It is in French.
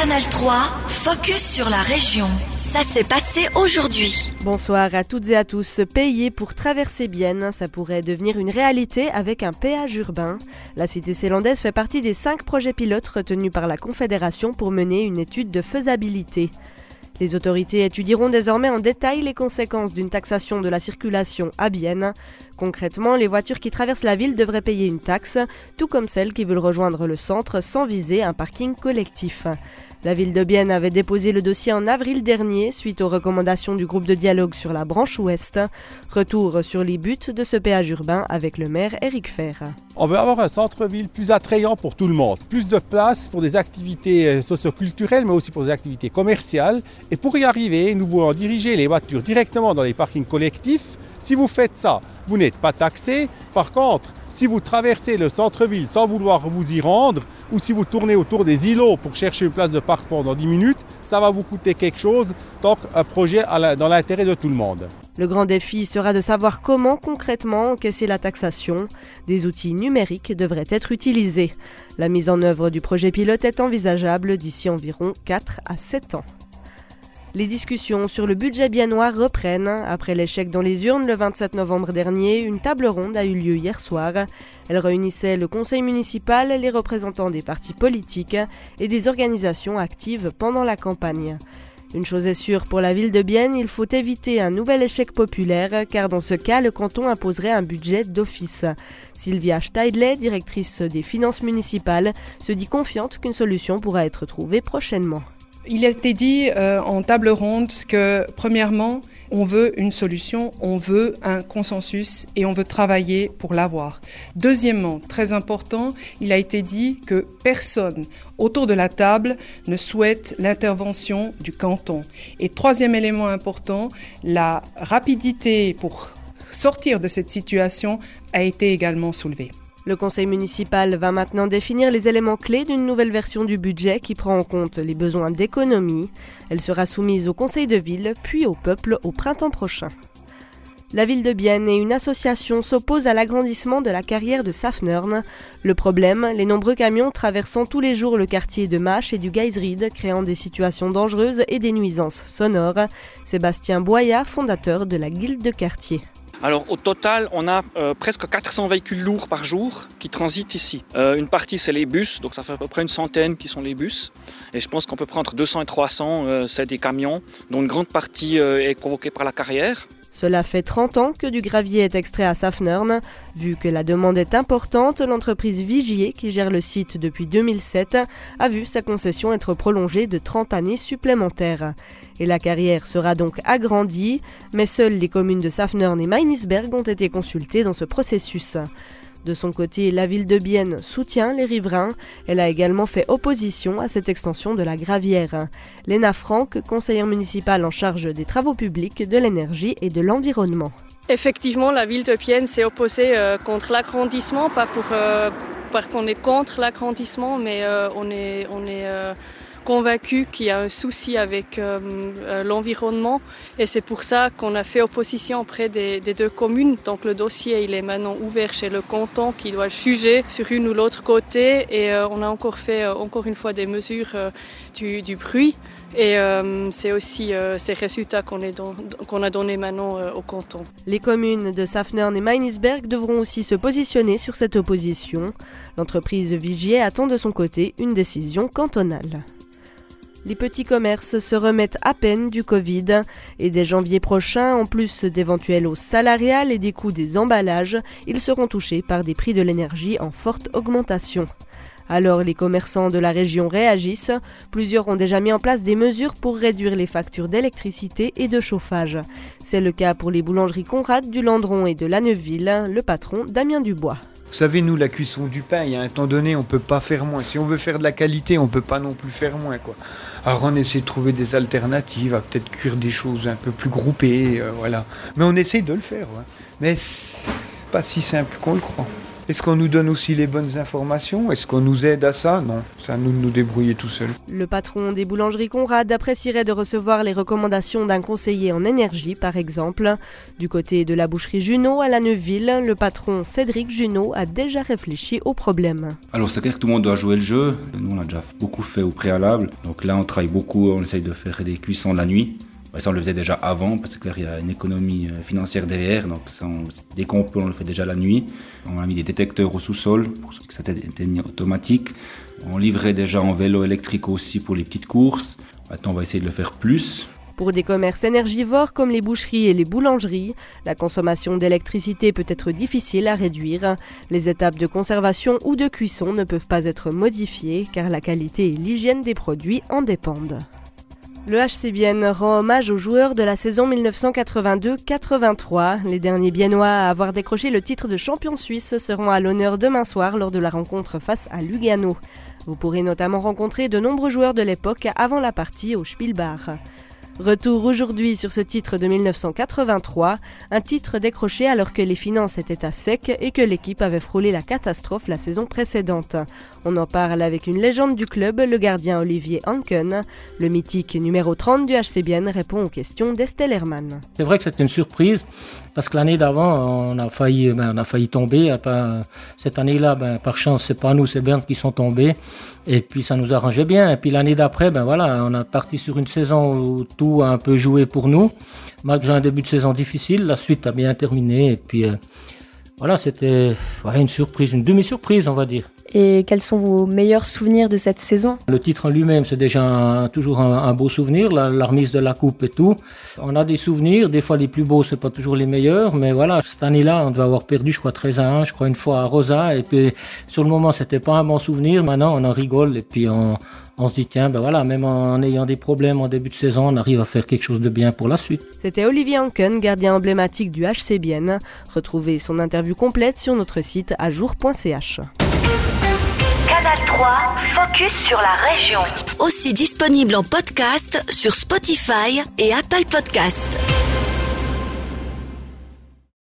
Canal 3, focus sur la région. Ça s'est passé aujourd'hui. Bonsoir à toutes et à tous. Payer pour traverser Bienne, ça pourrait devenir une réalité avec un péage urbain. La cité célandaise fait partie des cinq projets pilotes retenus par la Confédération pour mener une étude de faisabilité. Les autorités étudieront désormais en détail les conséquences d'une taxation de la circulation à Bienne. Concrètement, les voitures qui traversent la ville devraient payer une taxe, tout comme celles qui veulent rejoindre le centre sans viser un parking collectif. La ville de Bienne avait déposé le dossier en avril dernier suite aux recommandations du groupe de dialogue sur la branche ouest. Retour sur les buts de ce péage urbain avec le maire Eric Fer. On veut avoir un centre-ville plus attrayant pour tout le monde, plus de place pour des activités euh, socioculturelles mais aussi pour des activités commerciales. Et pour y arriver, nous voulons diriger les voitures directement dans les parkings collectifs. Si vous faites ça, vous n'êtes pas taxé. Par contre, si vous traversez le centre-ville sans vouloir vous y rendre, ou si vous tournez autour des îlots pour chercher une place de parc pendant 10 minutes, ça va vous coûter quelque chose, tant qu'un projet dans l'intérêt de tout le monde. Le grand défi sera de savoir comment concrètement encaisser la taxation. Des outils numériques devraient être utilisés. La mise en œuvre du projet pilote est envisageable d'ici environ 4 à 7 ans. Les discussions sur le budget biennois reprennent. Après l'échec dans les urnes le 27 novembre dernier, une table ronde a eu lieu hier soir. Elle réunissait le conseil municipal, les représentants des partis politiques et des organisations actives pendant la campagne. Une chose est sûre, pour la ville de Bienne, il faut éviter un nouvel échec populaire, car dans ce cas, le canton imposerait un budget d'office. Sylvia Steidley, directrice des finances municipales, se dit confiante qu'une solution pourra être trouvée prochainement. Il a été dit euh, en table ronde que, premièrement, on veut une solution, on veut un consensus et on veut travailler pour l'avoir. Deuxièmement, très important, il a été dit que personne autour de la table ne souhaite l'intervention du canton. Et troisième élément important, la rapidité pour sortir de cette situation a été également soulevée. Le conseil municipal va maintenant définir les éléments clés d'une nouvelle version du budget qui prend en compte les besoins d'économie. Elle sera soumise au conseil de ville puis au peuple au printemps prochain. La ville de Bienne et une association s'opposent à l'agrandissement de la carrière de Safnern. Le problème, les nombreux camions traversant tous les jours le quartier de Mâche et du Geisried, créant des situations dangereuses et des nuisances sonores. Sébastien Boya, fondateur de la Guilde de quartier. Alors au total, on a euh, presque 400 véhicules lourds par jour qui transitent ici. Euh, une partie, c'est les bus, donc ça fait à peu près une centaine qui sont les bus. Et je pense qu'on peut prendre 200 et 300, euh, c'est des camions, dont une grande partie est provoquée par la carrière. Cela fait 30 ans que du gravier est extrait à Safnern. Vu que la demande est importante, l'entreprise Vigier, qui gère le site depuis 2007, a vu sa concession être prolongée de 30 années supplémentaires. Et la carrière sera donc agrandie, mais seules les communes de Safnern et Meinisberg ont été consultées dans ce processus. De son côté, la ville de Bienne soutient les riverains. Elle a également fait opposition à cette extension de la gravière. Léna Franck, conseillère municipale en charge des travaux publics, de l'énergie et de l'environnement. Effectivement, la ville de Bienne s'est opposée euh, contre l'agrandissement, pas pour euh, qu'on est contre l'agrandissement, mais euh, on est convaincu qu'il y a un souci avec euh, euh, l'environnement et c'est pour ça qu'on a fait opposition auprès des, deux communes. Donc le dossier il est maintenant ouvert chez le canton qui doit juger sur une ou l'autre côté et euh, on a encore fait encore une fois des mesures du, bruit. Et c'est aussi ces résultats qu'on qu'on a donnés maintenant au canton. Les communes de Safnern et Meinisberg devront aussi se positionner sur cette opposition. L'entreprise Vigier attend de son côté une décision cantonale. Les petits commerces se remettent à peine du Covid et dès janvier prochain, en plus d'éventuelles hausses salariales et des coûts des emballages, ils seront touchés par des prix de l'énergie en forte augmentation. Alors les commerçants de la région réagissent. Plusieurs ont déjà mis en place des mesures pour réduire les factures d'électricité et de chauffage. C'est le cas pour les boulangeries Conrad du Landron et de Lanneville, le patron Damien Dubois. Vous savez, nous, la cuisson du pain, il y a un temps donné, on peut pas faire moins. Si on veut faire de la qualité, on peut pas non plus faire moins, quoi. Alors on essaie de trouver des alternatives, à peut-être cuire des choses un peu plus groupées, euh, voilà. Mais on essaie de le faire, ouais. Mais c'est pas si simple qu'on le croit. Est-ce qu'on nous donne aussi les bonnes informations? Est-ce qu'on nous aide à ça? Non, c'est à nous de nous débrouiller tout seul. Le patron des boulangeries Conrad apprécierait de recevoir les recommandations d'un conseiller en énergie, par exemple. Du côté de la boucherie Junot à la Neuville, le patron Cédric Junot a déjà réfléchi au problème. Alors c'est clair que tout le monde doit jouer le jeu. Nous on a déjà beaucoup fait au préalable. Donc là on travaille beaucoup, on essaye de faire des cuissons la nuit. Ça, on le faisait déjà avant, parce que il y a une économie euh, financière derrière. Donc, ça, on, dès qu'on peut, on le fait déjà la nuit. On a mis des détecteurs au sous-sol pour que ça atteigne automatique. On livrait déjà en vélo électrique aussi pour les petites courses. Maintenant, on va essayer de le faire plus. Pour des commerces énergivores comme les boucheries et les boulangeries, la consommation d'électricité peut être difficile à réduire. Les étapes de conservation ou de cuisson ne peuvent pas être modifiées car la qualité et l'hygiène des produits en dépendent. Le HC rend hommage aux joueurs de la saison 1982-83. Les derniers Biennois à avoir décroché le titre de champion suisse seront à l'honneur demain soir lors de la rencontre face à Lugano. Vous pourrez notamment rencontrer de nombreux joueurs de l'époque avant la partie au Spielbach. Retour aujourd'hui sur ce titre de 1983, un titre décroché alors que les finances étaient à sec et que l'équipe avait frôlé la catastrophe la saison précédente. On en parle avec une légende du club, le gardien Olivier Hanken. Le mythique numéro 30 du HCBN répond aux questions d'Estelle Hermann. C'est vrai que c'était une surprise parce que l'année d'avant, on a failli, ben, on a failli tomber. Cette année-là, ben, par chance, c'est pas nous, c'est Berne qui sont tombés. Et puis ça nous arrangeait bien. Et puis l'année d'après, ben voilà, on a parti sur une saison où tout a un peu joué pour nous, malgré un début de saison difficile. La suite a bien terminé. Et puis euh, voilà, c'était une surprise, une demi-surprise, on va dire. Et quels sont vos meilleurs souvenirs de cette saison? Le titre en lui-même, c'est déjà toujours un, beau souvenir, la, remise de la coupe et tout. On a des souvenirs, des fois les plus beaux, c'est pas toujours les meilleurs, mais voilà, cette année-là, on devait avoir perdu, je crois, 13 à 1, je crois, une fois à Rosa, et puis sur le moment, c'était pas un bon souvenir, maintenant, on en rigole, et puis on, on se dit tiens ben voilà même en ayant des problèmes en début de saison on arrive à faire quelque chose de bien pour la suite. C'était Olivier Anken, gardien emblématique du HC Bienne. Retrouvez son interview complète sur notre site ajour.ch. Canal 3, focus sur la région. Aussi disponible en podcast sur Spotify et Apple Podcast.